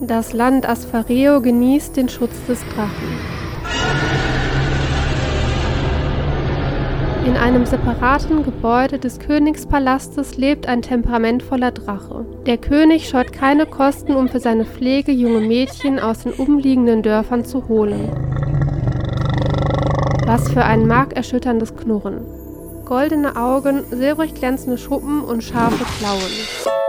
Das Land Asphareo genießt den Schutz des Drachen. In einem separaten Gebäude des Königspalastes lebt ein temperamentvoller Drache. Der König scheut keine Kosten, um für seine Pflege junge Mädchen aus den umliegenden Dörfern zu holen. Was für ein markerschütterndes Knurren. Goldene Augen, silbrig glänzende Schuppen und scharfe Klauen.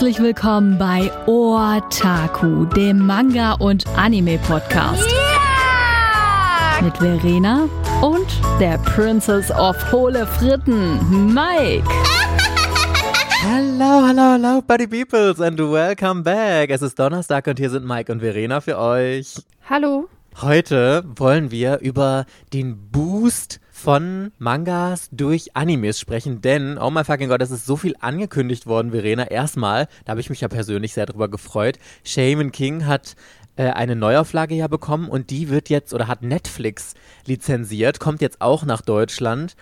Herzlich willkommen bei Otaku, dem Manga- und Anime-Podcast. Yeah! Mit Verena und der Princess of Hohle Fritten, Mike. Hallo, hallo, hallo, Buddy Peoples and welcome back. Es ist Donnerstag und hier sind Mike und Verena für euch. Hallo. Heute wollen wir über den Boost von Mangas durch Animes sprechen, denn, oh my fucking God, es ist so viel angekündigt worden, Verena. Erstmal, da habe ich mich ja persönlich sehr drüber gefreut. Shaman King hat äh, eine Neuauflage ja bekommen und die wird jetzt oder hat Netflix lizenziert, kommt jetzt auch nach Deutschland.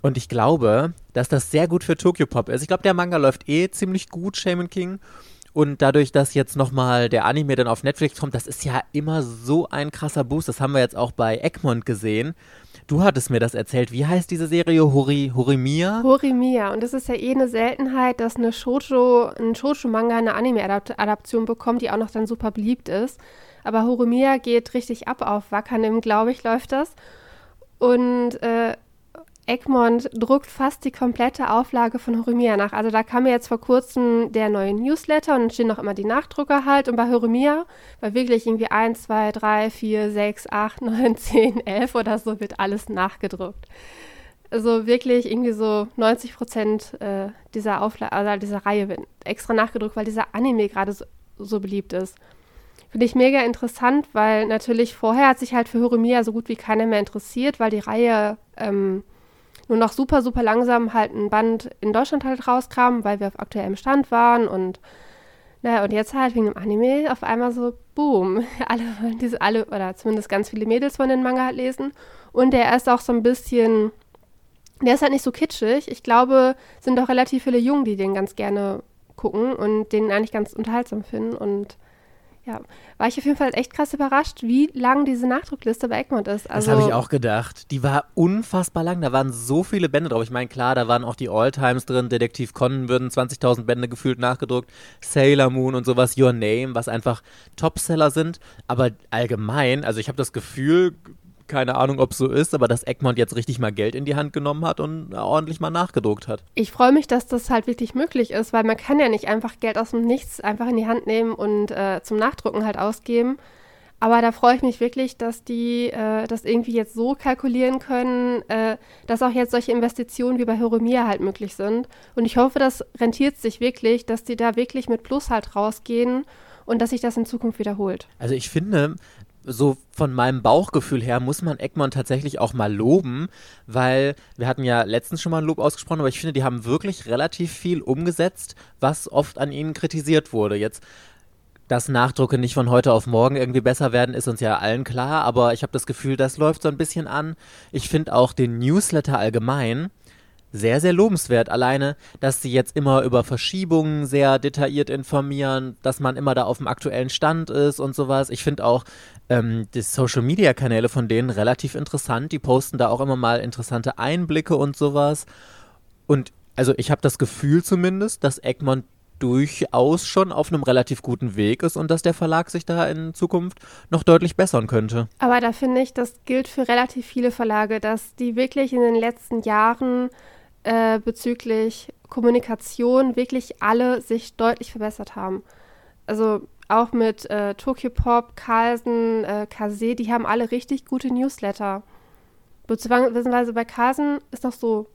Und ich glaube, dass das sehr gut für Tokyo Pop ist. Ich glaube, der Manga läuft eh ziemlich gut, Shaman King. Und dadurch, dass jetzt nochmal der Anime dann auf Netflix kommt, das ist ja immer so ein krasser Boost. Das haben wir jetzt auch bei Egmont gesehen. Du hattest mir das erzählt. Wie heißt diese Serie? Hori, Horimiya? Horimiya. Und es ist ja eh eine Seltenheit, dass eine Shoujo, ein Shoujo-Manga eine Anime-Adaption bekommt, die auch noch dann super beliebt ist. Aber Horimiya geht richtig ab auf Wakanim, glaube ich, läuft das. Und äh, Egmont druckt fast die komplette Auflage von Horimiya nach. Also da kam jetzt vor kurzem der neue Newsletter und dann stehen noch immer die Nachdrucker halt. Und bei Horimiya war wirklich irgendwie 1, 2, 3, 4, 6, 8, 9, 10, 11 oder so wird alles nachgedruckt. Also wirklich irgendwie so 90 Prozent äh, dieser also dieser Reihe wird extra nachgedruckt, weil dieser Anime gerade so, so beliebt ist. Finde ich mega interessant, weil natürlich vorher hat sich halt für Horimiya so gut wie keiner mehr interessiert, weil die Reihe ähm, nur noch super, super langsam halt ein Band in Deutschland halt rauskam, weil wir auf aktuellem Stand waren und naja, und jetzt halt wegen dem Anime auf einmal so, boom, alle wollen diese, alle, oder zumindest ganz viele Mädels von den Manga halt lesen. Und der ist auch so ein bisschen, der ist halt nicht so kitschig. Ich glaube, sind auch relativ viele Jungen, die den ganz gerne gucken und den eigentlich ganz unterhaltsam finden. Und ja, war ich auf jeden Fall echt krass überrascht, wie lang diese Nachdruckliste bei Egmont ist. Also, das habe ich auch gedacht. Die war unfassbar lang. Da waren so viele Bände drauf. Ich meine, klar, da waren auch die Alltimes drin. Detektiv Conan würden 20.000 Bände gefühlt nachgedruckt. Sailor Moon und sowas. Your Name, was einfach Topseller sind. Aber allgemein, also ich habe das Gefühl, keine Ahnung, ob es so ist, aber dass Egmont jetzt richtig mal Geld in die Hand genommen hat und ordentlich mal nachgedruckt hat. Ich freue mich, dass das halt wirklich möglich ist, weil man kann ja nicht einfach Geld aus dem Nichts einfach in die Hand nehmen und äh, zum Nachdrucken halt ausgeben. Aber da freue ich mich wirklich, dass die äh, das irgendwie jetzt so kalkulieren können, äh, dass auch jetzt solche Investitionen wie bei Horomia halt möglich sind. Und ich hoffe, das rentiert sich wirklich, dass die da wirklich mit Plus halt rausgehen und dass sich das in Zukunft wiederholt. Also ich finde, so von meinem Bauchgefühl her muss man Egmont tatsächlich auch mal loben, weil wir hatten ja letztens schon mal ein Lob ausgesprochen, aber ich finde, die haben wirklich relativ viel umgesetzt, was oft an ihnen kritisiert wurde. Jetzt dass Nachdrucke nicht von heute auf morgen irgendwie besser werden, ist uns ja allen klar, aber ich habe das Gefühl, das läuft so ein bisschen an. Ich finde auch den Newsletter allgemein sehr, sehr lobenswert. Alleine, dass sie jetzt immer über Verschiebungen sehr detailliert informieren, dass man immer da auf dem aktuellen Stand ist und sowas. Ich finde auch ähm, die Social-Media-Kanäle von denen relativ interessant. Die posten da auch immer mal interessante Einblicke und sowas. Und also ich habe das Gefühl zumindest, dass Egmont durchaus schon auf einem relativ guten Weg ist und dass der Verlag sich da in Zukunft noch deutlich bessern könnte. Aber da finde ich, das gilt für relativ viele Verlage, dass die wirklich in den letzten Jahren äh, bezüglich Kommunikation wirklich alle sich deutlich verbessert haben. Also auch mit äh, Tokyo Pop, Carlsen, äh, Kase, die haben alle richtig gute Newsletter. Beziehungsweise bei Carlsen ist doch so,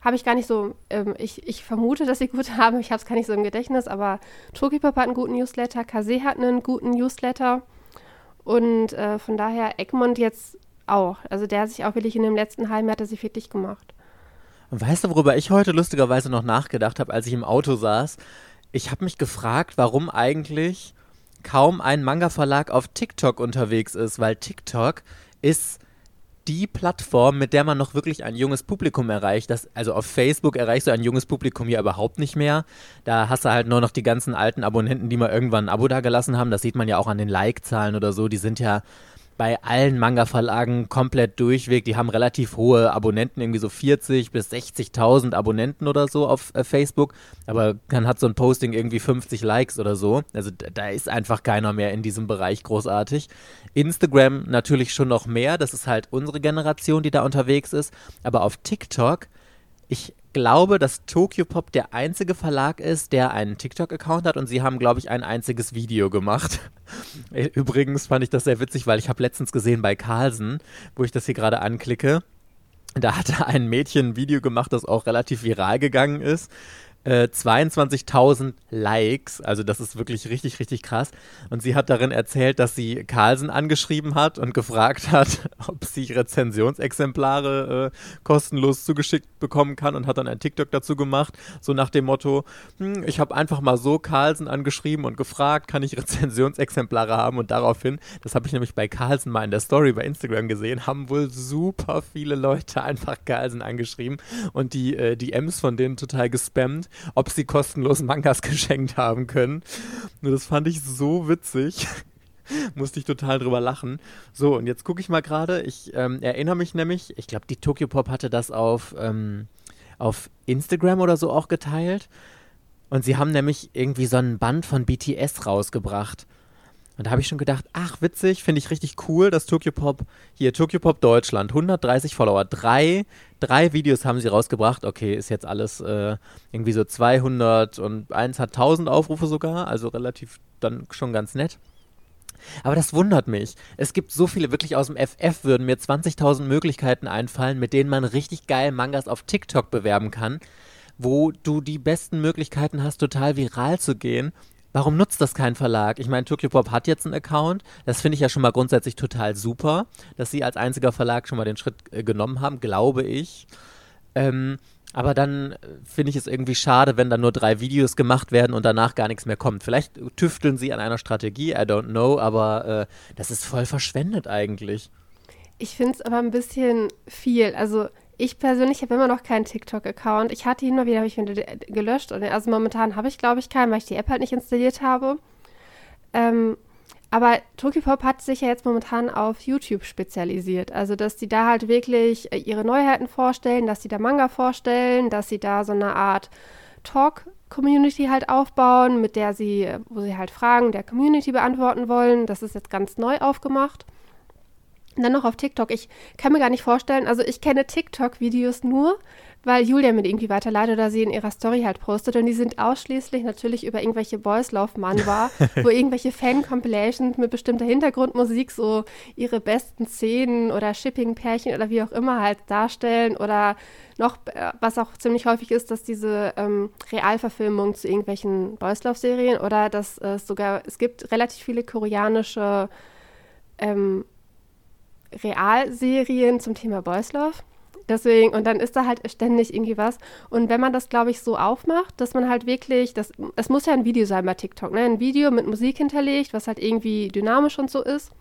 habe ich gar nicht so, ähm, ich, ich vermute, dass sie gute haben, ich habe es gar nicht so im Gedächtnis, aber Tokyo Pop hat einen guten Newsletter, Kase hat einen guten Newsletter und äh, von daher Egmont jetzt auch. Also der hat sich auch wirklich in dem letzten halben Jahr hat er sich wirklich gemacht. Und weißt du, worüber ich heute lustigerweise noch nachgedacht habe, als ich im Auto saß? Ich habe mich gefragt, warum eigentlich kaum ein Manga-Verlag auf TikTok unterwegs ist, weil TikTok ist die Plattform, mit der man noch wirklich ein junges Publikum erreicht. Das, also auf Facebook erreichst du ein junges Publikum ja überhaupt nicht mehr. Da hast du halt nur noch die ganzen alten Abonnenten, die mal irgendwann ein Abo da gelassen haben. Das sieht man ja auch an den Like-Zahlen oder so. Die sind ja bei allen Manga-Verlagen komplett durchweg. Die haben relativ hohe Abonnenten, irgendwie so 40 bis 60.000 Abonnenten oder so auf äh, Facebook. Aber dann hat so ein Posting irgendwie 50 Likes oder so. Also da ist einfach keiner mehr in diesem Bereich großartig. Instagram natürlich schon noch mehr. Das ist halt unsere Generation, die da unterwegs ist. Aber auf TikTok, ich glaube, dass Tokyo Pop der einzige Verlag ist, der einen TikTok-Account hat und sie haben, glaube ich, ein einziges Video gemacht. Übrigens fand ich das sehr witzig, weil ich habe letztens gesehen bei Carlsen, wo ich das hier gerade anklicke, da hatte ein Mädchen ein Video gemacht, das auch relativ viral gegangen ist äh, 22.000 Likes. Also das ist wirklich richtig, richtig krass. Und sie hat darin erzählt, dass sie Carlsen angeschrieben hat und gefragt hat, ob sie Rezensionsexemplare äh, kostenlos zugeschickt bekommen kann und hat dann ein TikTok dazu gemacht, so nach dem Motto, hm, ich habe einfach mal so Carlsen angeschrieben und gefragt, kann ich Rezensionsexemplare haben? Und daraufhin, das habe ich nämlich bei Carlsen mal in der Story bei Instagram gesehen, haben wohl super viele Leute einfach Carlsen angeschrieben und die äh, DMs von denen total gespammt ob sie kostenlos Mangas geschenkt haben können. Nur das fand ich so witzig. Musste ich total drüber lachen. So, und jetzt gucke ich mal gerade. Ich ähm, erinnere mich nämlich, ich glaube, die Tokyo Pop hatte das auf, ähm, auf Instagram oder so auch geteilt. Und sie haben nämlich irgendwie so einen Band von BTS rausgebracht. Und da habe ich schon gedacht, ach witzig, finde ich richtig cool, dass Tokyo Pop, hier Tokyo Pop Deutschland, 130 Follower, drei, drei Videos haben sie rausgebracht. Okay, ist jetzt alles äh, irgendwie so 200 und eins hat 1000 Aufrufe sogar, also relativ dann schon ganz nett. Aber das wundert mich. Es gibt so viele, wirklich aus dem FF würden mir 20.000 Möglichkeiten einfallen, mit denen man richtig geil Mangas auf TikTok bewerben kann, wo du die besten Möglichkeiten hast, total viral zu gehen Warum nutzt das kein Verlag? Ich meine, Tokyo Pop hat jetzt einen Account. Das finde ich ja schon mal grundsätzlich total super, dass sie als einziger Verlag schon mal den Schritt äh, genommen haben, glaube ich. Ähm, aber dann äh, finde ich es irgendwie schade, wenn dann nur drei Videos gemacht werden und danach gar nichts mehr kommt. Vielleicht tüfteln sie an einer Strategie, I don't know, aber äh, das ist voll verschwendet eigentlich. Ich finde es aber ein bisschen viel. Also ich persönlich habe immer noch keinen TikTok-Account. Ich hatte ihn mal wieder, habe ich ihn gelöscht. Und also momentan habe ich, glaube ich, keinen, weil ich die App halt nicht installiert habe. Ähm, aber Tokyopop hat sich ja jetzt momentan auf YouTube spezialisiert. Also, dass die da halt wirklich äh, ihre Neuheiten vorstellen, dass sie da Manga vorstellen, dass sie da so eine Art Talk-Community halt aufbauen, mit der sie, wo sie halt Fragen der Community beantworten wollen. Das ist jetzt ganz neu aufgemacht. Dann noch auf TikTok. Ich kann mir gar nicht vorstellen, also ich kenne TikTok-Videos nur, weil Julia mir die irgendwie weiterleitet oder sie in ihrer Story halt postet. Und die sind ausschließlich natürlich über irgendwelche Boys Love Manwa, wo irgendwelche Fan-Compilations mit bestimmter Hintergrundmusik so ihre besten Szenen oder Shipping-Pärchen oder wie auch immer halt darstellen. Oder noch, äh, was auch ziemlich häufig ist, dass diese ähm, Realverfilmungen zu irgendwelchen Boys Love-Serien oder dass es sogar, es gibt relativ viele koreanische ähm, Realserien zum Thema Boys Love. Deswegen, und dann ist da halt ständig irgendwie was. Und wenn man das, glaube ich, so aufmacht, dass man halt wirklich, das, es muss ja ein Video sein bei TikTok, ne? Ein Video mit Musik hinterlegt, was halt irgendwie dynamisch und so ist,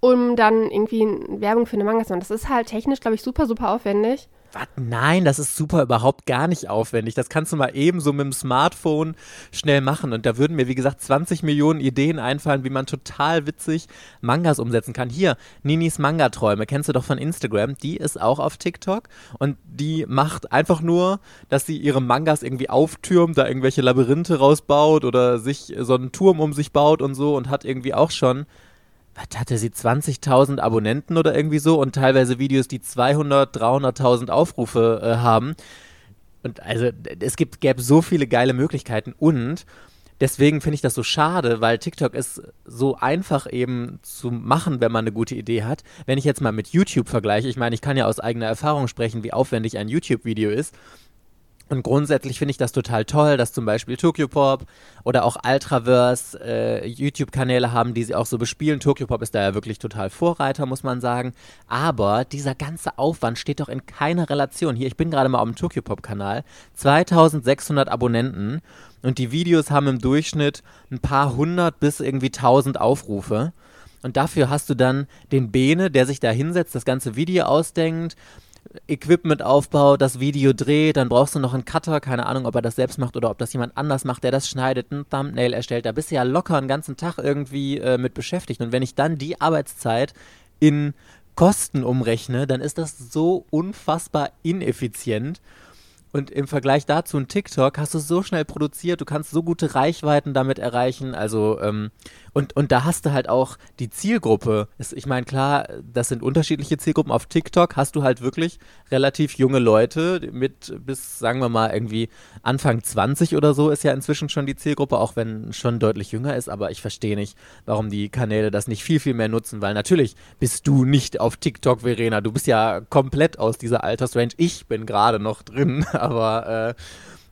um dann irgendwie Werbung für eine Manga zu machen. Das ist halt technisch, glaube ich, super, super aufwendig. Was? Nein, das ist super überhaupt gar nicht aufwendig. Das kannst du mal eben so mit dem Smartphone schnell machen. Und da würden mir, wie gesagt, 20 Millionen Ideen einfallen, wie man total witzig Mangas umsetzen kann. Hier, Ninis Manga-Träume, kennst du doch von Instagram. Die ist auch auf TikTok. Und die macht einfach nur, dass sie ihre Mangas irgendwie auftürmt, da irgendwelche Labyrinthe rausbaut oder sich so einen Turm um sich baut und so und hat irgendwie auch schon was hatte sie, 20.000 Abonnenten oder irgendwie so und teilweise Videos, die 200, 300.000 Aufrufe äh, haben. Und also es gibt, gäbe so viele geile Möglichkeiten und deswegen finde ich das so schade, weil TikTok ist so einfach eben zu machen, wenn man eine gute Idee hat. Wenn ich jetzt mal mit YouTube vergleiche, ich meine, ich kann ja aus eigener Erfahrung sprechen, wie aufwendig ein YouTube-Video ist. Und grundsätzlich finde ich das total toll, dass zum Beispiel Tokyopop oder auch Ultraverse äh, YouTube-Kanäle haben, die sie auch so bespielen. Tokyopop ist da ja wirklich total Vorreiter, muss man sagen. Aber dieser ganze Aufwand steht doch in keiner Relation. Hier, ich bin gerade mal auf dem Tokyopop-Kanal. 2600 Abonnenten und die Videos haben im Durchschnitt ein paar hundert bis irgendwie tausend Aufrufe. Und dafür hast du dann den Bene, der sich da hinsetzt, das ganze Video ausdenkt, Equipment aufbaut, das Video dreht, dann brauchst du noch einen Cutter, keine Ahnung, ob er das selbst macht oder ob das jemand anders macht, der das schneidet, ein Thumbnail erstellt. Da bist du ja locker einen ganzen Tag irgendwie äh, mit beschäftigt. Und wenn ich dann die Arbeitszeit in Kosten umrechne, dann ist das so unfassbar ineffizient. Und im Vergleich dazu ein TikTok hast du so schnell produziert, du kannst so gute Reichweiten damit erreichen. Also, ähm, und, und da hast du halt auch die Zielgruppe. Ich meine, klar, das sind unterschiedliche Zielgruppen. Auf TikTok hast du halt wirklich relativ junge Leute mit bis, sagen wir mal, irgendwie Anfang 20 oder so ist ja inzwischen schon die Zielgruppe, auch wenn schon deutlich jünger ist. Aber ich verstehe nicht, warum die Kanäle das nicht viel, viel mehr nutzen, weil natürlich bist du nicht auf TikTok, Verena. Du bist ja komplett aus dieser Altersrange. Ich bin gerade noch drin aber, äh,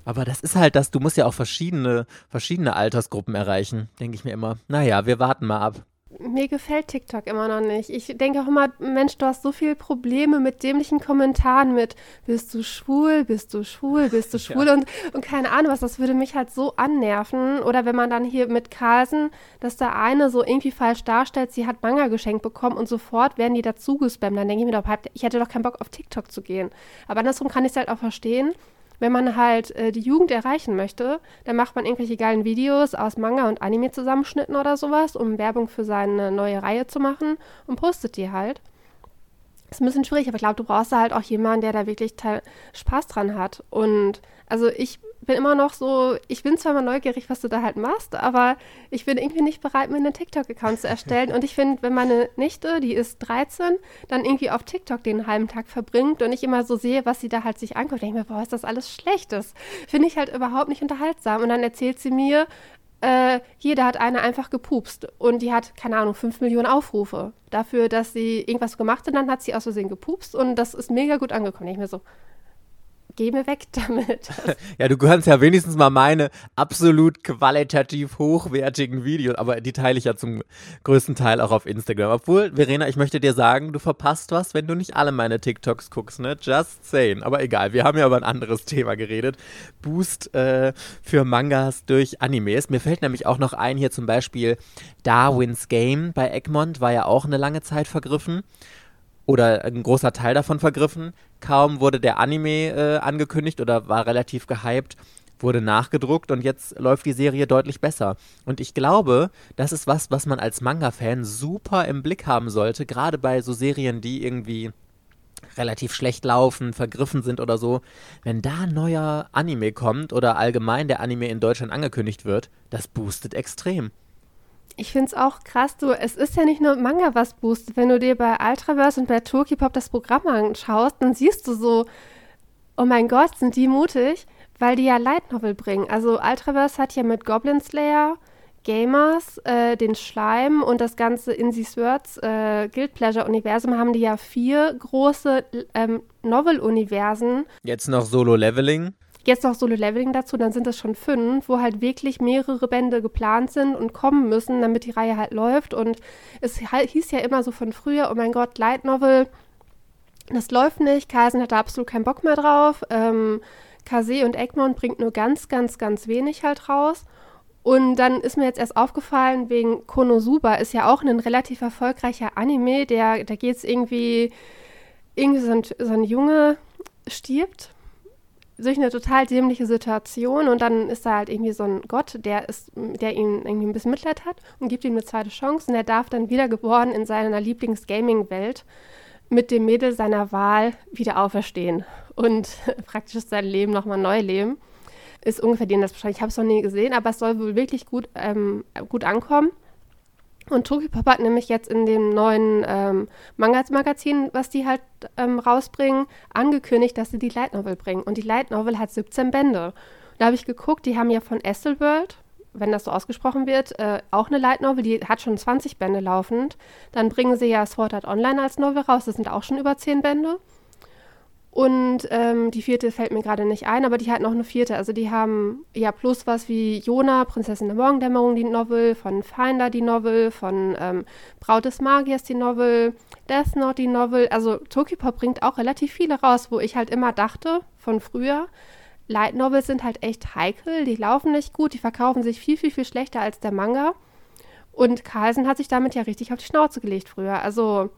aber das ist halt das, du musst ja auch verschiedene, verschiedene Altersgruppen erreichen, denke ich mir immer. Naja, wir warten mal ab. Mir gefällt TikTok immer noch nicht. Ich denke auch immer, Mensch, du hast so viele Probleme mit dämlichen Kommentaren, mit bist du schwul, bist du schwul, bist du schwul ja. und, und keine Ahnung was, das würde mich halt so annerven. Oder wenn man dann hier mit Carlsen, dass da eine so irgendwie falsch darstellt, sie hat Manga geschenkt bekommen und sofort werden die dazu gespammt. Dann denke ich mir doch, ich hätte doch keinen Bock auf TikTok zu gehen. Aber andersrum kann ich es halt auch verstehen wenn man halt äh, die Jugend erreichen möchte, dann macht man irgendwelche geilen Videos aus Manga und Anime zusammenschnitten oder sowas, um Werbung für seine neue Reihe zu machen und postet die halt. Ist ein bisschen schwierig, aber ich glaube, du brauchst da halt auch jemanden, der da wirklich Spaß dran hat. Und also ich bin immer noch so, ich bin zwar mal neugierig, was du da halt machst, aber ich bin irgendwie nicht bereit, mir einen TikTok-Account zu erstellen. Und ich finde, wenn meine Nichte, die ist 13, dann irgendwie auf TikTok den halben Tag verbringt und ich immer so sehe, was sie da halt sich anguckt, denke ich mir, boah, ist das alles Schlechtes. Finde ich halt überhaupt nicht unterhaltsam. Und dann erzählt sie mir, äh, jeder hat eine einfach gepupst und die hat, keine Ahnung, 5 Millionen Aufrufe dafür, dass sie irgendwas gemacht hat und dann hat sie aus Versehen gepupst und das ist mega gut angekommen. Ich mir so, geh mir weg damit. ja, du kannst ja wenigstens mal meine absolut qualitativ hochwertigen Videos, aber die teile ich ja zum größten Teil auch auf Instagram. Obwohl, Verena, ich möchte dir sagen, du verpasst was, wenn du nicht alle meine TikToks guckst, ne? Just saying. Aber egal, wir haben ja über ein anderes Thema geredet. Boost äh, für Mangas durch Animes. Mir fällt nämlich auch noch ein, hier zum Beispiel Darwin's Game bei Egmont war ja auch eine lange Zeit vergriffen oder ein großer Teil davon vergriffen. Kaum wurde der Anime äh, angekündigt oder war relativ gehypt, wurde nachgedruckt und jetzt läuft die Serie deutlich besser. Und ich glaube, das ist was, was man als Manga-Fan super im Blick haben sollte, gerade bei so Serien, die irgendwie relativ schlecht laufen, vergriffen sind oder so. Wenn da ein neuer Anime kommt oder allgemein der Anime in Deutschland angekündigt wird, das boostet extrem. Ich finde es auch krass, du, es ist ja nicht nur Manga, was boostet. Wenn du dir bei Ultraverse und bei Pop das Programm anschaust, dann siehst du so, oh mein Gott, sind die mutig, weil die ja Light Novel bringen. Also Ultraverse hat ja mit Goblin Slayer, Gamers, äh, den Schleim und das ganze In These Words äh, Guild Pleasure Universum haben die ja vier große ähm, Novel-Universen. Jetzt noch Solo Leveling. Jetzt noch Solo-Leveling dazu, dann sind es schon fünf, wo halt wirklich mehrere Bände geplant sind und kommen müssen, damit die Reihe halt läuft. Und es hieß ja immer so von früher, oh mein Gott, Light Novel, das läuft nicht. Carlsen hat da absolut keinen Bock mehr drauf. Ähm, Kase und Egmont bringt nur ganz, ganz, ganz wenig halt raus. Und dann ist mir jetzt erst aufgefallen, wegen Konosuba ist ja auch ein relativ erfolgreicher Anime, der, da geht es irgendwie, irgendwie so ein, so ein Junge stirbt durch eine total dämliche Situation und dann ist da halt irgendwie so ein Gott, der ist, der ihn irgendwie ein bisschen Mitleid hat und gibt ihm eine zweite Chance und er darf dann wiedergeboren in seiner Lieblings-Gaming-Welt mit dem Mädel seiner Wahl wieder auferstehen und praktisch sein Leben nochmal neu leben. Ist ungefähr den das wahrscheinlich. Ich habe es noch nie gesehen, aber es soll wohl wirklich gut, ähm, gut ankommen. Und Pop hat nämlich jetzt in dem neuen ähm, Manga-Magazin, was die halt ähm, rausbringen, angekündigt, dass sie die Light Novel bringen. Und die Light Novel hat 17 Bände. Da habe ich geguckt, die haben ja von Esselworld, wenn das so ausgesprochen wird, äh, auch eine Light Novel, die hat schon 20 Bände laufend. Dann bringen sie ja Sword Art Online als Novel raus, das sind auch schon über 10 Bände. Und ähm, die vierte fällt mir gerade nicht ein, aber die hat noch eine vierte. Also die haben ja plus was wie Jona, Prinzessin der Morgendämmerung, die Novel, von Finder die Novel, von ähm, Braut des Magiers die Novel, Death Note die Novel. Also Tokipop bringt auch relativ viele raus, wo ich halt immer dachte, von früher, Light Novels sind halt echt heikel, die laufen nicht gut, die verkaufen sich viel, viel, viel schlechter als der Manga. Und Carlsen hat sich damit ja richtig auf die Schnauze gelegt früher. Also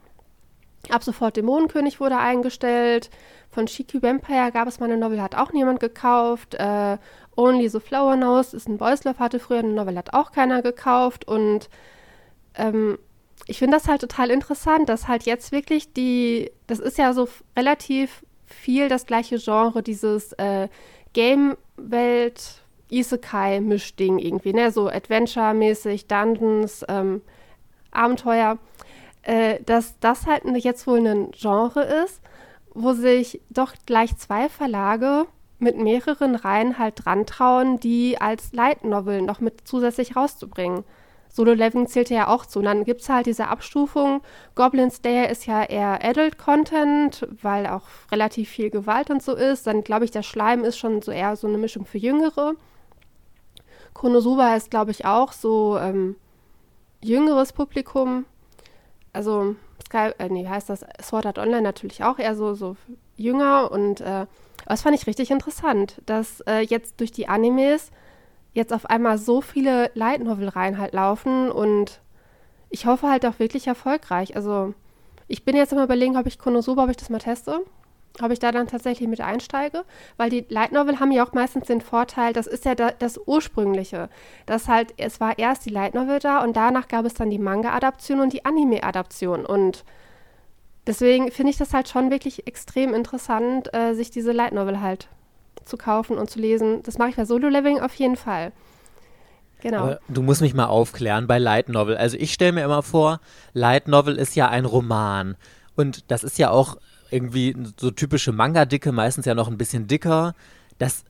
ab sofort Dämonenkönig wurde eingestellt. Von Shiki Vampire gab es mal eine Novel, hat auch niemand gekauft. Äh, Only the Flower Nose ist ein Boys Love, hatte früher eine Novel, hat auch keiner gekauft. Und ähm, ich finde das halt total interessant, dass halt jetzt wirklich die, das ist ja so relativ viel das gleiche Genre, dieses äh, Game-Welt, Isekai-Mischding irgendwie, ne? So Adventure-mäßig, Dungeons, ähm, Abenteuer, äh, dass das halt jetzt wohl ein Genre ist, wo sich doch gleich zwei Verlage mit mehreren Reihen halt dran trauen, die als Light Novel noch mit zusätzlich rauszubringen. Solo Leveling zählt ja auch zu. Und dann gibt es halt diese Abstufung. Goblins Day ist ja eher Adult Content, weil auch relativ viel Gewalt und so ist. Dann glaube ich, der Schleim ist schon so eher so eine Mischung für Jüngere. Konosuba ist, glaube ich, auch so ähm, jüngeres Publikum. Also Sky, äh, nee, heißt das Sword Art Online natürlich auch eher so, so jünger und äh, das fand ich richtig interessant, dass äh, jetzt durch die Animes jetzt auf einmal so viele Light Novel Reihen halt laufen und ich hoffe halt auch wirklich erfolgreich. Also ich bin jetzt immer überlegen, ob ich Konosuba, ob ich das mal teste ob ich da dann tatsächlich mit einsteige, weil die Light Novel haben ja auch meistens den Vorteil, das ist ja da, das ursprüngliche, dass halt es war erst die Light Novel da und danach gab es dann die Manga-Adaption und die Anime-Adaption und deswegen finde ich das halt schon wirklich extrem interessant, äh, sich diese Light Novel halt zu kaufen und zu lesen. Das mache ich bei Solo Leveling auf jeden Fall. Genau. Aber du musst mich mal aufklären bei Light Novel. Also ich stelle mir immer vor, Light Novel ist ja ein Roman und das ist ja auch irgendwie so typische Manga-Dicke, meistens ja noch ein bisschen dicker. Das,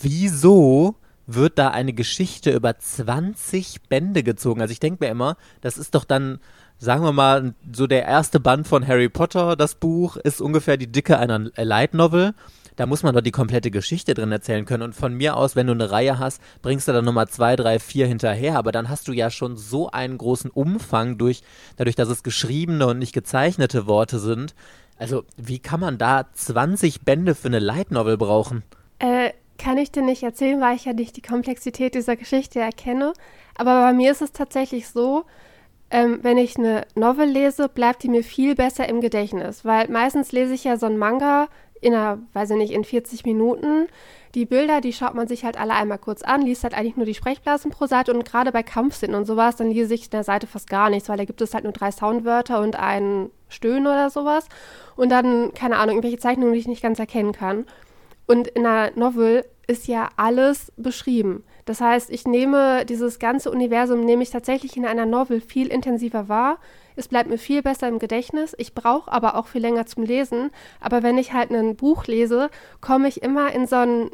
wieso wird da eine Geschichte über 20 Bände gezogen? Also ich denke mir immer, das ist doch dann, sagen wir mal, so der erste Band von Harry Potter, das Buch, ist ungefähr die Dicke einer Light Novel. Da muss man doch die komplette Geschichte drin erzählen können. Und von mir aus, wenn du eine Reihe hast, bringst du dann Nummer zwei, drei, vier hinterher. Aber dann hast du ja schon so einen großen Umfang durch, dadurch, dass es geschriebene und nicht gezeichnete Worte sind, also, wie kann man da 20 Bände für eine Light Novel brauchen? Äh, kann ich dir nicht erzählen, weil ich ja nicht die Komplexität dieser Geschichte erkenne. Aber bei mir ist es tatsächlich so, ähm, wenn ich eine Novel lese, bleibt die mir viel besser im Gedächtnis. Weil meistens lese ich ja so ein Manga in einer, weiß ich nicht, in 40 Minuten. Die Bilder, die schaut man sich halt alle einmal kurz an, liest halt eigentlich nur die Sprechblasen pro Seite und gerade bei Kampfszenen und sowas, dann lese ich der Seite fast gar nichts, weil da gibt es halt nur drei Soundwörter und ein Stöhnen oder sowas. Und dann, keine Ahnung, irgendwelche Zeichnungen, die ich nicht ganz erkennen kann. Und in einer Novel ist ja alles beschrieben. Das heißt, ich nehme dieses ganze Universum, nehme ich tatsächlich in einer Novel viel intensiver wahr. Es bleibt mir viel besser im Gedächtnis. Ich brauche aber auch viel länger zum Lesen. Aber wenn ich halt ein Buch lese, komme ich immer in so einen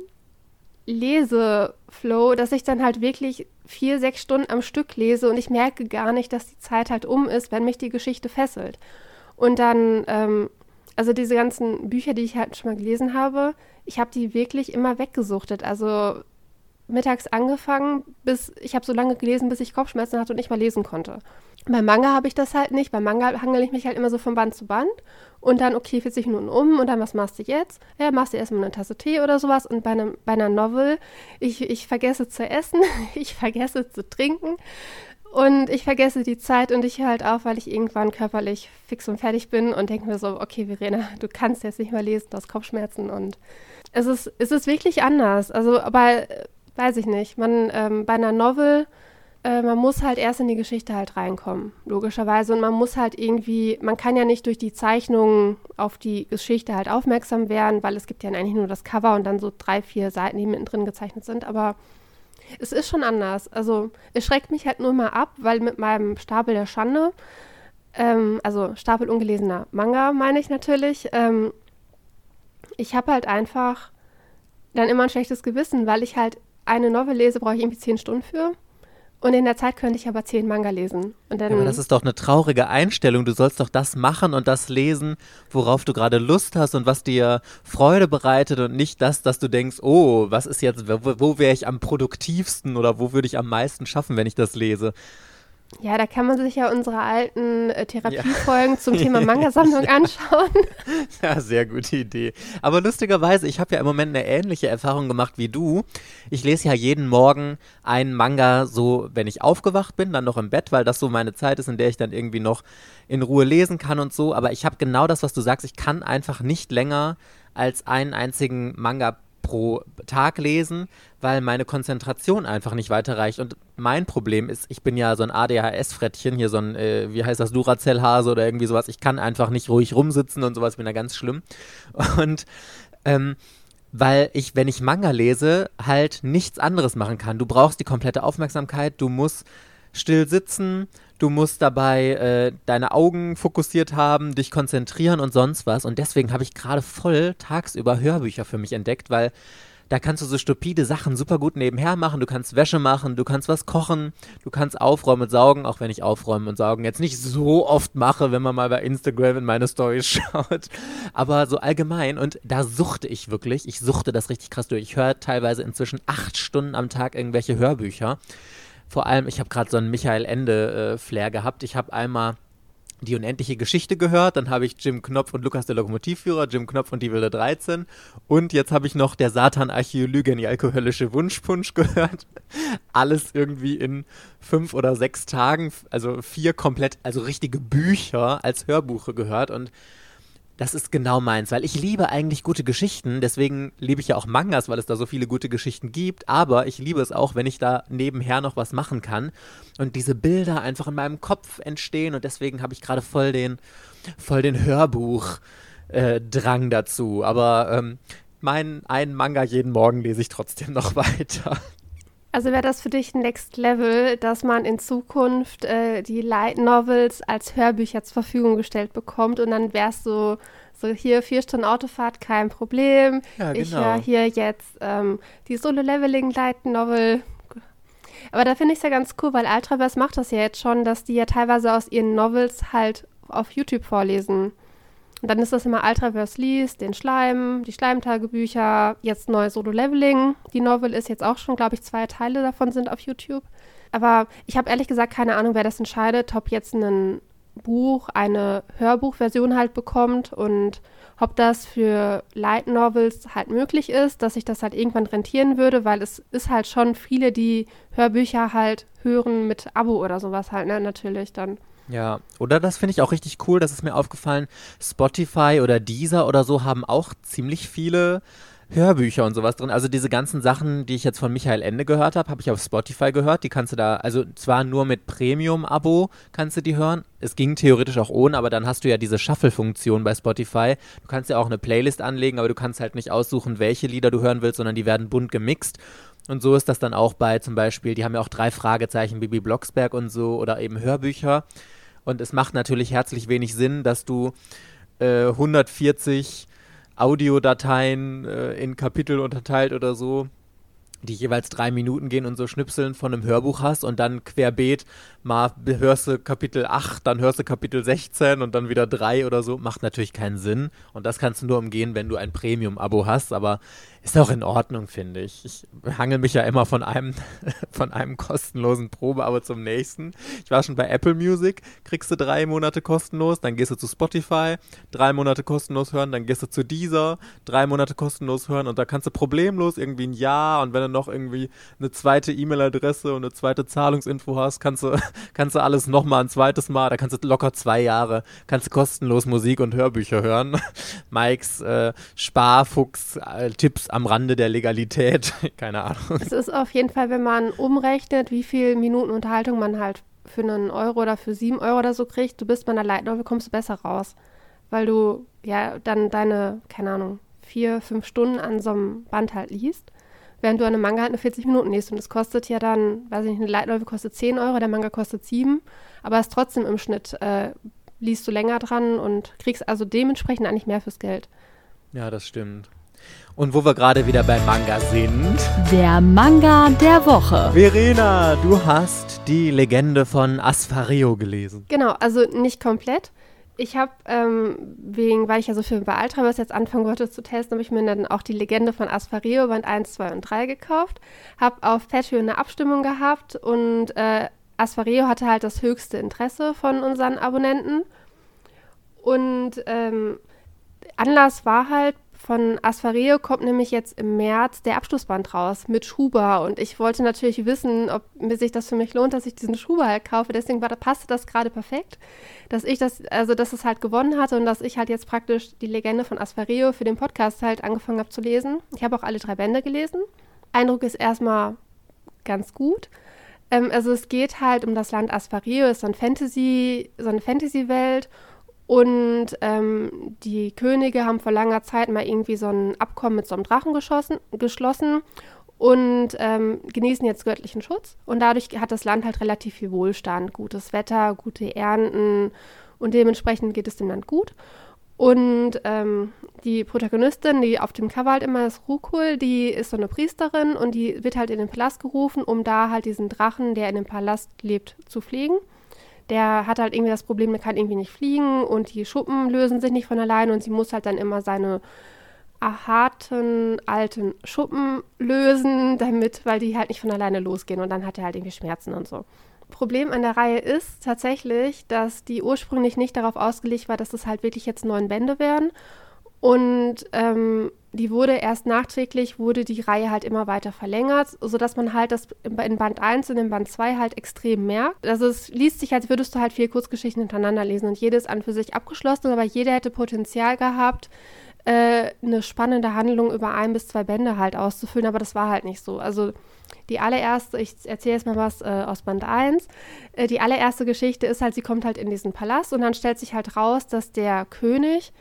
Leseflow, dass ich dann halt wirklich vier, sechs Stunden am Stück lese und ich merke gar nicht, dass die Zeit halt um ist, wenn mich die Geschichte fesselt. Und dann, ähm, also diese ganzen Bücher, die ich halt schon mal gelesen habe, ich habe die wirklich immer weggesuchtet. Also mittags angefangen, bis ich habe so lange gelesen, bis ich Kopfschmerzen hatte und nicht mal lesen konnte. Beim Manga habe ich das halt nicht. Beim Manga hangel ich mich halt immer so von Band zu Band und dann, okay, 40 Minuten um und dann, was machst du jetzt? Ja, machst du erstmal eine Tasse Tee oder sowas und bei, einem, bei einer Novel, ich, ich vergesse zu essen, ich vergesse zu trinken und ich vergesse die Zeit und ich höre halt auf, weil ich irgendwann körperlich fix und fertig bin und denke mir so, okay, Verena, du kannst jetzt nicht mehr lesen, du hast Kopfschmerzen und es ist, es ist wirklich anders. Also, aber weiß ich nicht. Man, ähm, bei einer Novel, äh, man muss halt erst in die Geschichte halt reinkommen, logischerweise. Und man muss halt irgendwie, man kann ja nicht durch die Zeichnungen auf die Geschichte halt aufmerksam werden, weil es gibt ja eigentlich nur das Cover und dann so drei, vier Seiten, die mittendrin gezeichnet sind. Aber es ist schon anders. Also es schreckt mich halt nur mal ab, weil mit meinem Stapel der Schande, ähm, also Stapel ungelesener Manga meine ich natürlich, ähm, ich habe halt einfach dann immer ein schlechtes Gewissen, weil ich halt eine Novel lese, brauche ich irgendwie zehn Stunden für. Und in der Zeit könnte ich aber zehn Manga lesen. Ja, aber das ist doch eine traurige Einstellung. Du sollst doch das machen und das lesen, worauf du gerade Lust hast und was dir Freude bereitet und nicht das, dass du denkst, oh, was ist jetzt, wo, wo wäre ich am produktivsten oder wo würde ich am meisten schaffen, wenn ich das lese? Ja, da kann man sich ja unsere alten äh, Therapiefolgen ja. zum Thema Manga-Sammlung anschauen. Ja, sehr gute Idee. Aber lustigerweise, ich habe ja im Moment eine ähnliche Erfahrung gemacht wie du. Ich lese ja jeden Morgen einen Manga, so wenn ich aufgewacht bin, dann noch im Bett, weil das so meine Zeit ist, in der ich dann irgendwie noch in Ruhe lesen kann und so. Aber ich habe genau das, was du sagst. Ich kann einfach nicht länger als einen einzigen Manga pro Tag lesen, weil meine Konzentration einfach nicht weiterreicht. Und mein Problem ist, ich bin ja so ein ADHS-Frettchen, hier so ein, äh, wie heißt das, Duracell-Hase oder irgendwie sowas. Ich kann einfach nicht ruhig rumsitzen und sowas, bin da ganz schlimm. Und ähm, weil ich, wenn ich Manga lese, halt nichts anderes machen kann. Du brauchst die komplette Aufmerksamkeit, du musst still sitzen, du musst dabei äh, deine Augen fokussiert haben, dich konzentrieren und sonst was. Und deswegen habe ich gerade voll tagsüber Hörbücher für mich entdeckt, weil da kannst du so stupide Sachen super gut nebenher machen. Du kannst Wäsche machen, du kannst was kochen, du kannst aufräumen und saugen, auch wenn ich aufräumen und saugen jetzt nicht so oft mache, wenn man mal bei Instagram in meine Stories schaut. Aber so allgemein und da suchte ich wirklich, ich suchte das richtig krass durch. Ich höre teilweise inzwischen acht Stunden am Tag irgendwelche Hörbücher vor allem, ich habe gerade so einen Michael Ende-Flair äh, gehabt. Ich habe einmal die unendliche Geschichte gehört, dann habe ich Jim Knopf und Lukas der Lokomotivführer, Jim Knopf und die Wilde 13 und jetzt habe ich noch der Satan Archäologe in die alkoholische Wunschpunsch gehört. Alles irgendwie in fünf oder sechs Tagen, also vier komplett, also richtige Bücher als Hörbuche gehört und das ist genau meins, weil ich liebe eigentlich gute Geschichten, deswegen liebe ich ja auch Mangas, weil es da so viele gute Geschichten gibt, aber ich liebe es auch, wenn ich da nebenher noch was machen kann und diese Bilder einfach in meinem Kopf entstehen. Und deswegen habe ich gerade voll den, voll den Hörbuch-Drang äh, dazu, aber ähm, meinen einen Manga jeden Morgen lese ich trotzdem noch weiter. Also wäre das für dich Next Level, dass man in Zukunft äh, die Light Novels als Hörbücher zur Verfügung gestellt bekommt und dann wärst du so hier vier Stunden Autofahrt, kein Problem. Ja, genau. Ich höre hier jetzt ähm, die Solo-Leveling Light Novel. Aber da finde ich es ja ganz cool, weil Ultraverse macht das ja jetzt schon, dass die ja teilweise aus ihren Novels halt auf YouTube vorlesen. Und dann ist das immer Ultraverse liest, den Schleim, die Schleimtagebücher, jetzt neues Solo-Leveling. Die Novel ist jetzt auch schon, glaube ich, zwei Teile davon sind auf YouTube. Aber ich habe ehrlich gesagt keine Ahnung, wer das entscheidet, ob jetzt ein Buch eine Hörbuchversion halt bekommt und ob das für Light Novels halt möglich ist, dass sich das halt irgendwann rentieren würde, weil es ist halt schon viele, die Hörbücher halt hören mit Abo oder sowas halt, ne, natürlich dann. Ja, oder das finde ich auch richtig cool, das ist mir aufgefallen, Spotify oder Deezer oder so haben auch ziemlich viele Hörbücher und sowas drin. Also diese ganzen Sachen, die ich jetzt von Michael Ende gehört habe, habe ich auf Spotify gehört. Die kannst du da, also zwar nur mit Premium-Abo kannst du die hören. Es ging theoretisch auch ohne, aber dann hast du ja diese Shuffle-Funktion bei Spotify. Du kannst ja auch eine Playlist anlegen, aber du kannst halt nicht aussuchen, welche Lieder du hören willst, sondern die werden bunt gemixt. Und so ist das dann auch bei zum Beispiel, die haben ja auch drei Fragezeichen, Bibi Blocksberg und so oder eben Hörbücher. Und es macht natürlich herzlich wenig Sinn, dass du äh, 140 Audiodateien äh, in Kapitel unterteilt oder so, die jeweils drei Minuten gehen und so Schnipseln von einem Hörbuch hast und dann querbeet mal hörst du Kapitel 8, dann hörst du Kapitel 16 und dann wieder 3 oder so, macht natürlich keinen Sinn. Und das kannst du nur umgehen, wenn du ein Premium-Abo hast, aber ist auch in Ordnung, finde ich. Ich hangel mich ja immer von einem, von einem kostenlosen Probeabo zum nächsten. Ich war schon bei Apple Music, kriegst du drei Monate kostenlos, dann gehst du zu Spotify, drei Monate kostenlos hören, dann gehst du zu Deezer, drei Monate kostenlos hören und da kannst du problemlos irgendwie ein Jahr und wenn du noch irgendwie eine zweite E-Mail-Adresse und eine zweite Zahlungsinfo hast, kannst du, kannst du alles nochmal ein zweites Mal, da kannst du locker zwei Jahre, kannst du kostenlos Musik und Hörbücher hören. Mikes äh, Sparfuchs-Tipps äh, am Rande der Legalität. Keine Ahnung. Es ist auf jeden Fall, wenn man umrechnet, wie viel Minuten Unterhaltung man halt für einen Euro oder für sieben Euro oder so kriegt, du bist bei einer Light Novel, kommst du besser raus. Weil du ja dann deine, keine Ahnung, vier, fünf Stunden an so einem Band halt liest. Während du eine Manga halt nur 40 Minuten liest. Und es kostet ja dann, weiß ich nicht, eine Light Novel kostet 10 Euro, der Manga kostet 7. Aber es ist trotzdem im Schnitt, äh, liest du länger dran und kriegst also dementsprechend eigentlich mehr fürs Geld. Ja, das stimmt. Und wo wir gerade wieder beim Manga sind. Der Manga der Woche. Verena, du hast die Legende von Asfario gelesen. Genau, also nicht komplett. Ich habe, ähm, wegen, weil ich ja so viel bei Ultraverse jetzt anfangen wollte zu testen, habe ich mir dann auch die Legende von Asfario Band 1, 2 und 3 gekauft. Habe auf Patreon eine Abstimmung gehabt und äh, Asfareo hatte halt das höchste Interesse von unseren Abonnenten. Und ähm, Anlass war halt, von Asfareo kommt nämlich jetzt im März der Abschlussband raus mit Schuber. Und ich wollte natürlich wissen, ob mir sich das für mich lohnt, dass ich diesen Schuber halt kaufe. Deswegen war, passte das gerade perfekt, dass ich das, also dass es halt gewonnen hatte und dass ich halt jetzt praktisch die Legende von Asfareo für den Podcast halt angefangen habe zu lesen. Ich habe auch alle drei Bände gelesen. Eindruck ist erstmal ganz gut. Ähm, also es geht halt um das Land Asfareo, ist so, ein Fantasy, so eine Fantasy-Welt und ähm, die Könige haben vor langer Zeit mal irgendwie so ein Abkommen mit so einem Drachen geschlossen und ähm, genießen jetzt göttlichen Schutz. Und dadurch hat das Land halt relativ viel Wohlstand, gutes Wetter, gute Ernten und dementsprechend geht es dem Land gut. Und ähm, die Protagonistin, die auf dem Cover halt immer ist, Rukul, die ist so eine Priesterin und die wird halt in den Palast gerufen, um da halt diesen Drachen, der in dem Palast lebt, zu pflegen der hat halt irgendwie das Problem, der kann irgendwie nicht fliegen und die Schuppen lösen sich nicht von alleine und sie muss halt dann immer seine harten alten Schuppen lösen, damit, weil die halt nicht von alleine losgehen und dann hat er halt irgendwie Schmerzen und so. Problem an der Reihe ist tatsächlich, dass die ursprünglich nicht darauf ausgelegt war, dass es halt wirklich jetzt neun Bände werden und ähm, die wurde erst nachträglich, wurde die Reihe halt immer weiter verlängert, sodass man halt das in Band 1 und in Band 2 halt extrem merkt. Also es liest sich, als würdest du halt vier Kurzgeschichten hintereinander lesen und jedes an für sich abgeschlossen, aber jeder hätte Potenzial gehabt, äh, eine spannende Handlung über ein bis zwei Bände halt auszufüllen, aber das war halt nicht so. Also die allererste, ich erzähle jetzt mal was äh, aus Band 1, äh, die allererste Geschichte ist halt, sie kommt halt in diesen Palast und dann stellt sich halt raus, dass der König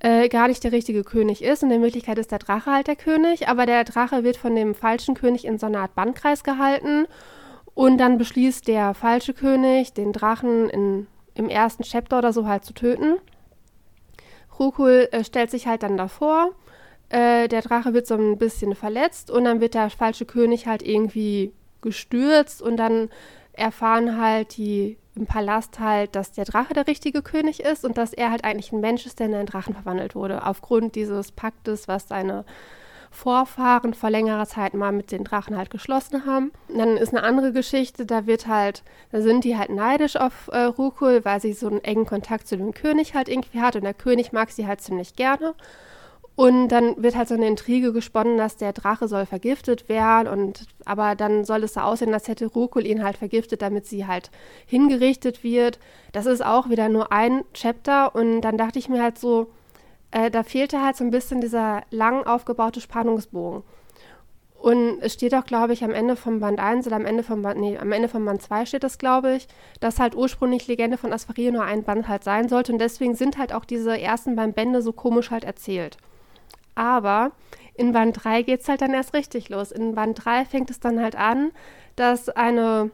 äh, gar nicht der richtige König ist. Und in Wirklichkeit ist der Drache halt der König, aber der Drache wird von dem falschen König in so einer Art Bandkreis gehalten. Und dann beschließt der falsche König, den Drachen in, im ersten Chapter oder so halt zu töten. Rukul äh, stellt sich halt dann davor. Äh, der Drache wird so ein bisschen verletzt und dann wird der falsche König halt irgendwie gestürzt und dann erfahren halt die im Palast halt, dass der Drache der richtige König ist und dass er halt eigentlich ein Mensch ist, der in einen Drachen verwandelt wurde, aufgrund dieses Paktes, was seine Vorfahren vor längerer Zeit mal mit den Drachen halt geschlossen haben. Und dann ist eine andere Geschichte, da wird halt, da sind die halt neidisch auf äh, Rukul, weil sie so einen engen Kontakt zu dem König halt irgendwie hat und der König mag sie halt ziemlich gerne. Und dann wird halt so eine Intrige gesponnen, dass der Drache soll vergiftet werden und aber dann soll es so aussehen, als hätte Rukul ihn halt vergiftet, damit sie halt hingerichtet wird. Das ist auch wieder nur ein Chapter und dann dachte ich mir halt so, äh, da fehlte halt so ein bisschen dieser lang aufgebaute Spannungsbogen. Und es steht auch, glaube ich, am Ende vom Band 1 oder am Ende vom Band, nee, am Ende vom Band 2 steht das, glaube ich, dass halt ursprünglich Legende von Aspharia nur ein Band halt sein sollte. Und deswegen sind halt auch diese ersten beiden Bände so komisch halt erzählt. Aber in Band 3 geht es halt dann erst richtig los. In Band 3 fängt es dann halt an, dass eine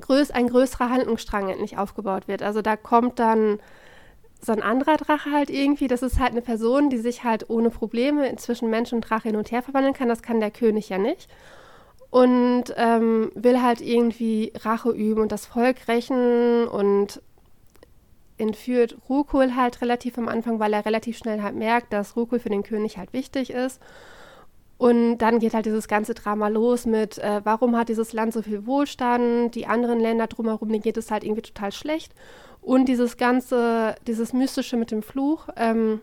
größ ein größerer Handlungsstrang endlich aufgebaut wird. Also da kommt dann so ein anderer Drache halt irgendwie. Das ist halt eine Person, die sich halt ohne Probleme zwischen Mensch und Drache hin und her verwandeln kann. Das kann der König ja nicht. Und ähm, will halt irgendwie Rache üben und das Volk rächen und entführt Rukul halt relativ am Anfang, weil er relativ schnell halt merkt, dass Rukul für den König halt wichtig ist. Und dann geht halt dieses ganze Drama los mit, äh, warum hat dieses Land so viel Wohlstand, die anderen Länder drumherum, denen geht es halt irgendwie total schlecht. Und dieses ganze, dieses Mystische mit dem Fluch, ähm,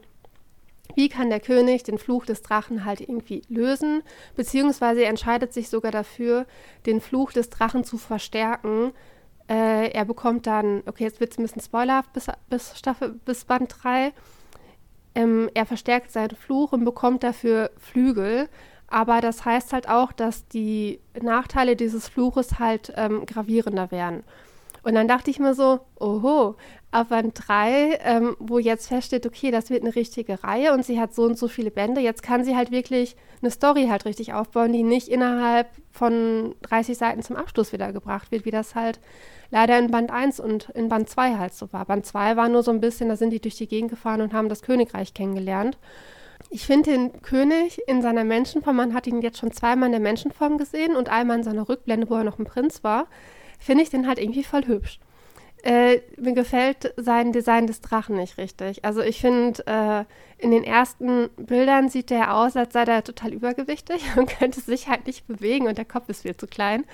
wie kann der König den Fluch des Drachen halt irgendwie lösen? Beziehungsweise er entscheidet sich sogar dafür, den Fluch des Drachen zu verstärken, äh, er bekommt dann, okay, jetzt wird es ein bisschen spoilerhaft bis, bis, Staffel, bis Band 3. Ähm, er verstärkt seinen Fluch und bekommt dafür Flügel. Aber das heißt halt auch, dass die Nachteile dieses Fluches halt ähm, gravierender werden. Und dann dachte ich mir so, oho, auf Band 3, ähm, wo jetzt feststeht, okay, das wird eine richtige Reihe und sie hat so und so viele Bände, jetzt kann sie halt wirklich eine Story halt richtig aufbauen, die nicht innerhalb von 30 Seiten zum Abschluss wieder gebracht wird, wie das halt leider in Band 1 und in Band 2 halt so war. Band 2 war nur so ein bisschen, da sind die durch die Gegend gefahren und haben das Königreich kennengelernt. Ich finde den König in seiner Menschenform, man hat ihn jetzt schon zweimal in der Menschenform gesehen und einmal in seiner Rückblende, wo er noch ein Prinz war, finde ich den halt irgendwie voll hübsch. Äh, mir gefällt sein Design des Drachen nicht richtig. Also ich finde, äh, in den ersten Bildern sieht der aus, als sei der total übergewichtig und könnte sich halt nicht bewegen und der Kopf ist viel zu klein.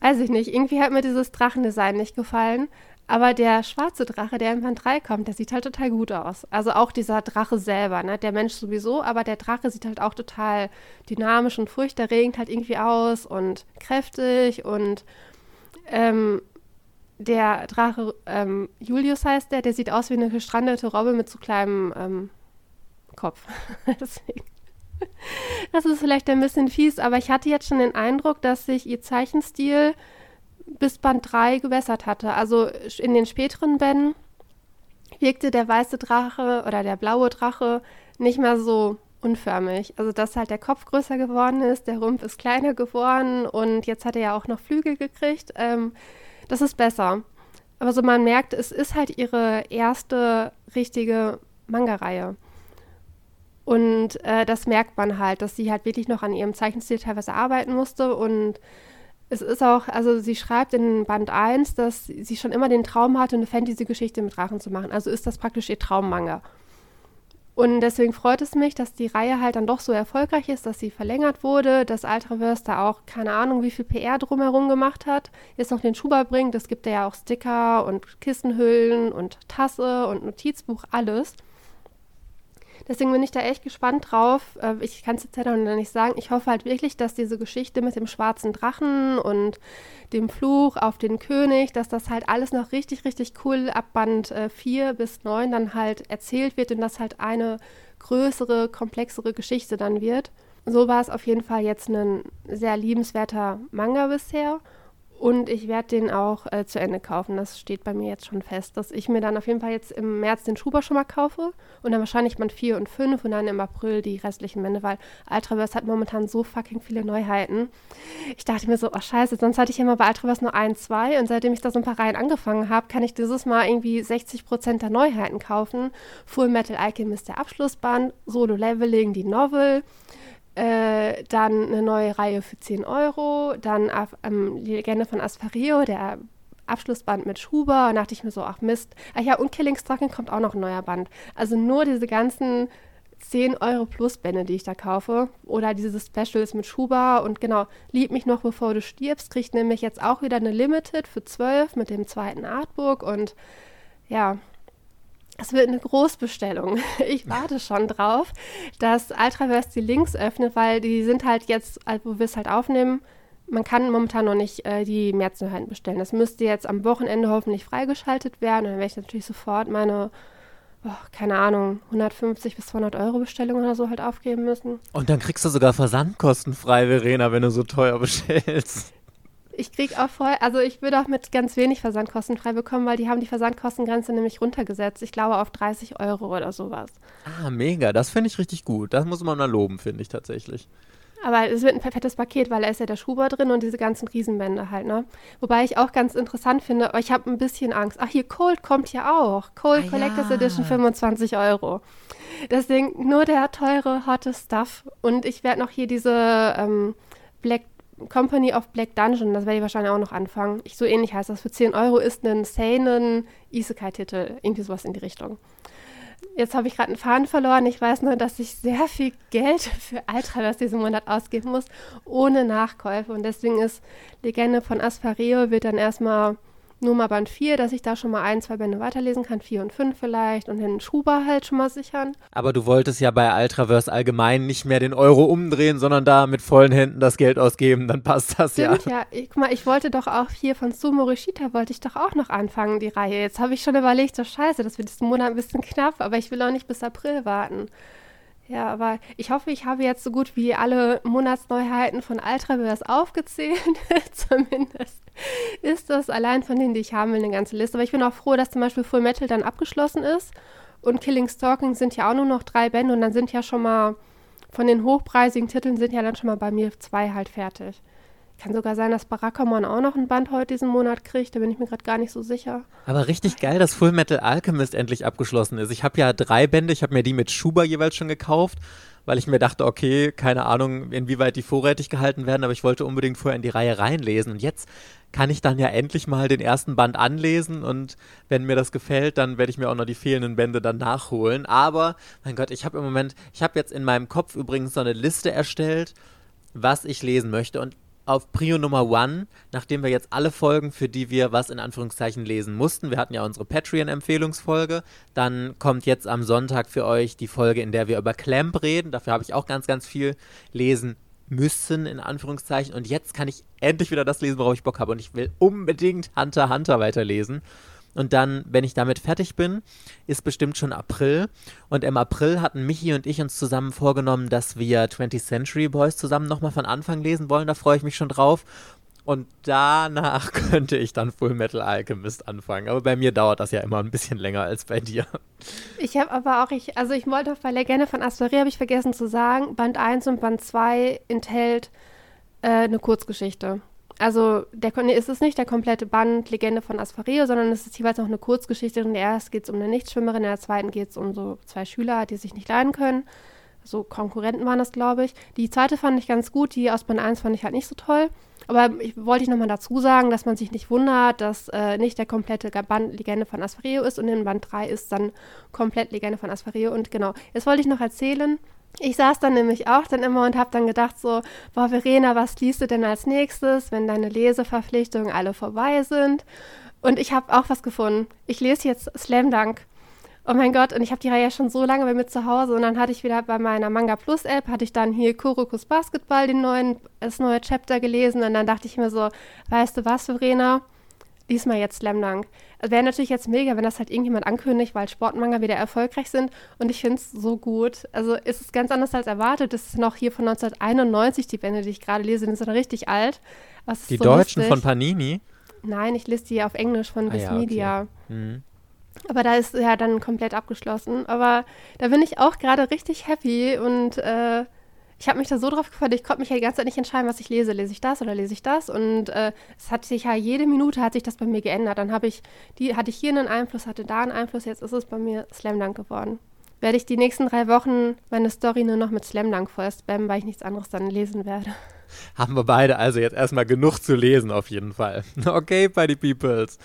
Weiß ich nicht. Irgendwie hat mir dieses Drachendesign nicht gefallen. Aber der schwarze Drache, der in Band 3 kommt, der sieht halt total gut aus. Also auch dieser Drache selber, ne? Der Mensch sowieso, aber der Drache sieht halt auch total dynamisch und furchterregend halt irgendwie aus und kräftig und ähm, der Drache ähm, Julius heißt der, der sieht aus wie eine gestrandete Robbe mit so kleinem ähm, Kopf. Deswegen. Das ist vielleicht ein bisschen fies, aber ich hatte jetzt schon den Eindruck, dass sich ihr Zeichenstil bis Band 3 gewässert hatte. Also in den späteren Bänden wirkte der weiße Drache oder der blaue Drache nicht mehr so unförmig. Also dass halt der Kopf größer geworden ist, der Rumpf ist kleiner geworden und jetzt hat er ja auch noch Flügel gekriegt. Ähm, das ist besser. Aber so man merkt, es ist halt ihre erste richtige Manga-Reihe. Und äh, das merkt man halt, dass sie halt wirklich noch an ihrem Zeichenstil teilweise arbeiten musste und es ist auch, also sie schreibt in Band 1, dass sie schon immer den Traum hatte, eine Fantasy-Geschichte mit Drachen zu machen. Also ist das praktisch ihr Traummanga. Und deswegen freut es mich, dass die Reihe halt dann doch so erfolgreich ist, dass sie verlängert wurde, dass Ultraverse da auch keine Ahnung, wie viel PR drumherum gemacht hat, jetzt noch den Schuber bringt. Es gibt ja auch Sticker und Kissenhüllen und Tasse und Notizbuch, alles. Deswegen bin ich da echt gespannt drauf. Äh, ich kann es jetzt ja noch nicht sagen. Ich hoffe halt wirklich, dass diese Geschichte mit dem schwarzen Drachen und dem Fluch auf den König, dass das halt alles noch richtig, richtig cool ab Band äh, 4 bis 9 dann halt erzählt wird und das halt eine größere, komplexere Geschichte dann wird. So war es auf jeden Fall jetzt ein sehr liebenswerter Manga bisher. Und ich werde den auch äh, zu Ende kaufen. Das steht bei mir jetzt schon fest, dass ich mir dann auf jeden Fall jetzt im März den Schuber schon mal kaufe und dann wahrscheinlich Band 4 und 5 und dann im April die restlichen Bände, weil Ultraverse hat momentan so fucking viele Neuheiten. Ich dachte mir so, oh scheiße, sonst hatte ich immer bei Ultraverse nur ein, zwei und seitdem ich da so ein paar Reihen angefangen habe, kann ich dieses Mal irgendwie 60 Prozent der Neuheiten kaufen. Full Metal Alchemist der Abschlussband, Solo Leveling die Novel, äh, dann eine neue Reihe für 10 Euro, dann ähm, die Legende von Aspario, der Abschlussband mit Schuber. Und dachte ich mir so, ach Mist. Ach ja, und Killingsdrachen kommt auch noch ein neuer Band. Also nur diese ganzen 10 Euro plus Bände, die ich da kaufe. Oder diese Specials mit Schuber. Und genau, Lieb mich noch, bevor du stirbst, kriegt nämlich jetzt auch wieder eine Limited für 12 mit dem zweiten Artbook. Und ja, es wird eine Großbestellung. Ich warte schon drauf, dass Ultraverse die Links öffnet, weil die sind halt jetzt, wo wir es halt aufnehmen, man kann momentan noch nicht äh, die Märzneuheiten bestellen. Das müsste jetzt am Wochenende hoffentlich freigeschaltet werden. Und dann werde ich natürlich sofort meine, oh, keine Ahnung, 150 bis 200 Euro Bestellung oder so halt aufgeben müssen. Und dann kriegst du sogar Versandkosten frei, Verena, wenn du so teuer bestellst ich kriege auch voll, also ich würde auch mit ganz wenig Versandkosten frei bekommen, weil die haben die Versandkostengrenze nämlich runtergesetzt. Ich glaube auf 30 Euro oder sowas. Ah, mega. Das finde ich richtig gut. Das muss man mal loben, finde ich tatsächlich. Aber es wird ein fettes Paket, weil da ist ja der Schuber drin und diese ganzen Riesenbände halt, ne? Wobei ich auch ganz interessant finde, aber ich habe ein bisschen Angst. Ach, hier Cold kommt ja auch. Cold ah, Collectors ja. Edition 25 Euro. Deswegen nur der teure, hotte Stuff. Und ich werde noch hier diese ähm, Black Company of Black Dungeon, das werde ich wahrscheinlich auch noch anfangen. Ich, so ähnlich heißt das. Für 10 Euro ist ein Seinen Isekai-Titel. Irgendwie sowas in die Richtung. Jetzt habe ich gerade einen Faden verloren. Ich weiß nur, dass ich sehr viel Geld für Ultraverse diesen Monat ausgeben muss, ohne Nachkäufe. Und deswegen ist Legende von Aspareo wird dann erstmal nur mal Band 4, dass ich da schon mal ein, zwei Bände weiterlesen kann, 4 und 5 vielleicht und den Schuber halt schon mal sichern. Aber du wolltest ja bei Ultraverse allgemein nicht mehr den Euro umdrehen, sondern da mit vollen Händen das Geld ausgeben, dann passt das Stimmt, ja. ja. Ich, guck mal, ich wollte doch auch hier von Sumo Rishita wollte ich doch auch noch anfangen, die Reihe. Jetzt habe ich schon überlegt, so scheiße, das wird diesen Monat ein bisschen knapp, aber ich will auch nicht bis April warten. Ja, aber ich hoffe, ich habe jetzt so gut wie alle Monatsneuheiten von Ultraverse aufgezählt. Zumindest ist das allein von denen, die ich haben will, eine ganze Liste. Aber ich bin auch froh, dass zum Beispiel Full Metal dann abgeschlossen ist. Und Killing Stalking sind ja auch nur noch drei Bände und dann sind ja schon mal von den hochpreisigen Titeln sind ja dann schon mal bei mir zwei halt fertig. Kann sogar sein, dass Barakamon auch noch ein Band heute diesen Monat kriegt. Da bin ich mir gerade gar nicht so sicher. Aber richtig geil, dass Full Metal Alchemist endlich abgeschlossen ist. Ich habe ja drei Bände. Ich habe mir die mit Schuber jeweils schon gekauft, weil ich mir dachte, okay, keine Ahnung, inwieweit die vorrätig gehalten werden, aber ich wollte unbedingt vorher in die Reihe reinlesen. Und jetzt kann ich dann ja endlich mal den ersten Band anlesen und wenn mir das gefällt, dann werde ich mir auch noch die fehlenden Bände dann nachholen. Aber, mein Gott, ich habe im Moment, ich habe jetzt in meinem Kopf übrigens so eine Liste erstellt, was ich lesen möchte und auf Prio Nummer One, nachdem wir jetzt alle Folgen, für die wir was in Anführungszeichen lesen mussten, wir hatten ja unsere Patreon-Empfehlungsfolge, dann kommt jetzt am Sonntag für euch die Folge, in der wir über Clamp reden. Dafür habe ich auch ganz, ganz viel lesen müssen, in Anführungszeichen. Und jetzt kann ich endlich wieder das lesen, worauf ich Bock habe. Und ich will unbedingt Hunter Hunter weiterlesen. Und dann, wenn ich damit fertig bin, ist bestimmt schon April. Und im April hatten Michi und ich uns zusammen vorgenommen, dass wir 20th Century Boys zusammen nochmal von Anfang lesen wollen. Da freue ich mich schon drauf. Und danach könnte ich dann Full Metal Alchemist anfangen. Aber bei mir dauert das ja immer ein bisschen länger als bei dir. Ich habe aber auch, ich, also ich wollte bei Legende von Astoria, habe ich vergessen zu sagen, Band 1 und Band 2 enthält äh, eine Kurzgeschichte. Also der, nee, ist es nicht der komplette Band Legende von Aspareo, sondern es ist jeweils noch eine Kurzgeschichte. In der ersten geht es um eine Nichtschwimmerin, in der zweiten geht es um so zwei Schüler, die sich nicht leiden können. So Konkurrenten waren das, glaube ich. Die zweite fand ich ganz gut, die aus Band 1 fand ich halt nicht so toll. Aber ich wollte ich nochmal dazu sagen, dass man sich nicht wundert, dass äh, nicht der komplette Band Legende von Aspareo ist und in Band 3 ist dann komplett Legende von Aspareo. Und genau, jetzt wollte ich noch erzählen, ich saß dann nämlich auch dann immer und habe dann gedacht so, boah Verena, was liest du denn als nächstes, wenn deine Leseverpflichtungen alle vorbei sind? Und ich habe auch was gefunden. Ich lese jetzt Slam Dunk. Oh mein Gott, und ich habe die Reihe schon so lange bei mir zu Hause und dann hatte ich wieder bei meiner Manga Plus App, hatte ich dann hier Kurokus Basketball, den neuen, das neue Chapter gelesen und dann dachte ich mir so, weißt du was, Verena, lies mal jetzt Slam Dunk. Wäre natürlich jetzt mega, wenn das halt irgendjemand ankündigt, weil Sportmanga wieder erfolgreich sind. Und ich finde es so gut. Also ist es ganz anders als erwartet. Das ist noch hier von 1991, die Bände, die ich gerade lese, die sind richtig alt. die so Deutschen lustig. von Panini? Nein, ich lese die auf Englisch von ah, Viz ja, Media. Okay. Mhm. Aber da ist ja dann komplett abgeschlossen. Aber da bin ich auch gerade richtig happy und äh, ich habe mich da so drauf gefreut, ich konnte mich ja die ganze Zeit nicht entscheiden, was ich lese. Lese ich das oder lese ich das? Und äh, es hat sich ja jede Minute hat sich das bei mir geändert. Dann habe ich, die, hatte ich hier einen Einfluss, hatte da einen Einfluss, jetzt ist es bei mir Slam Dunk geworden. Werde ich die nächsten drei Wochen meine Story nur noch mit Slam Dunk voll spammen, weil ich nichts anderes dann lesen werde haben wir beide also jetzt erstmal genug zu lesen auf jeden Fall. Okay, Party Peoples.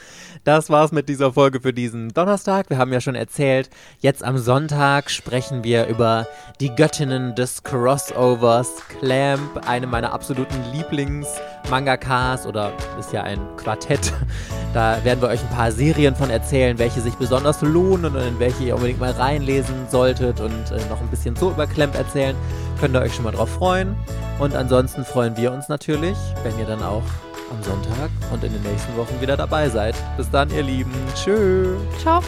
Das war's mit dieser Folge für diesen Donnerstag. Wir haben ja schon erzählt, jetzt am Sonntag sprechen wir über die Göttinnen des Crossovers, Clamp, eine meiner absoluten Lieblings-Mangakas oder ist ja ein Quartett. Da werden wir euch ein paar Serien von erzählen, welche sich besonders lohnen und in welche ihr unbedingt mal reinlesen solltet und äh, noch ein bisschen so über Clamp erzählen. Könnt ihr euch schon mal drauf freuen. Und ansonsten freuen wir uns natürlich, wenn ihr dann auch am Sonntag und in den nächsten Wochen wieder dabei seid. Bis dann, ihr Lieben. Tschö. Ciao.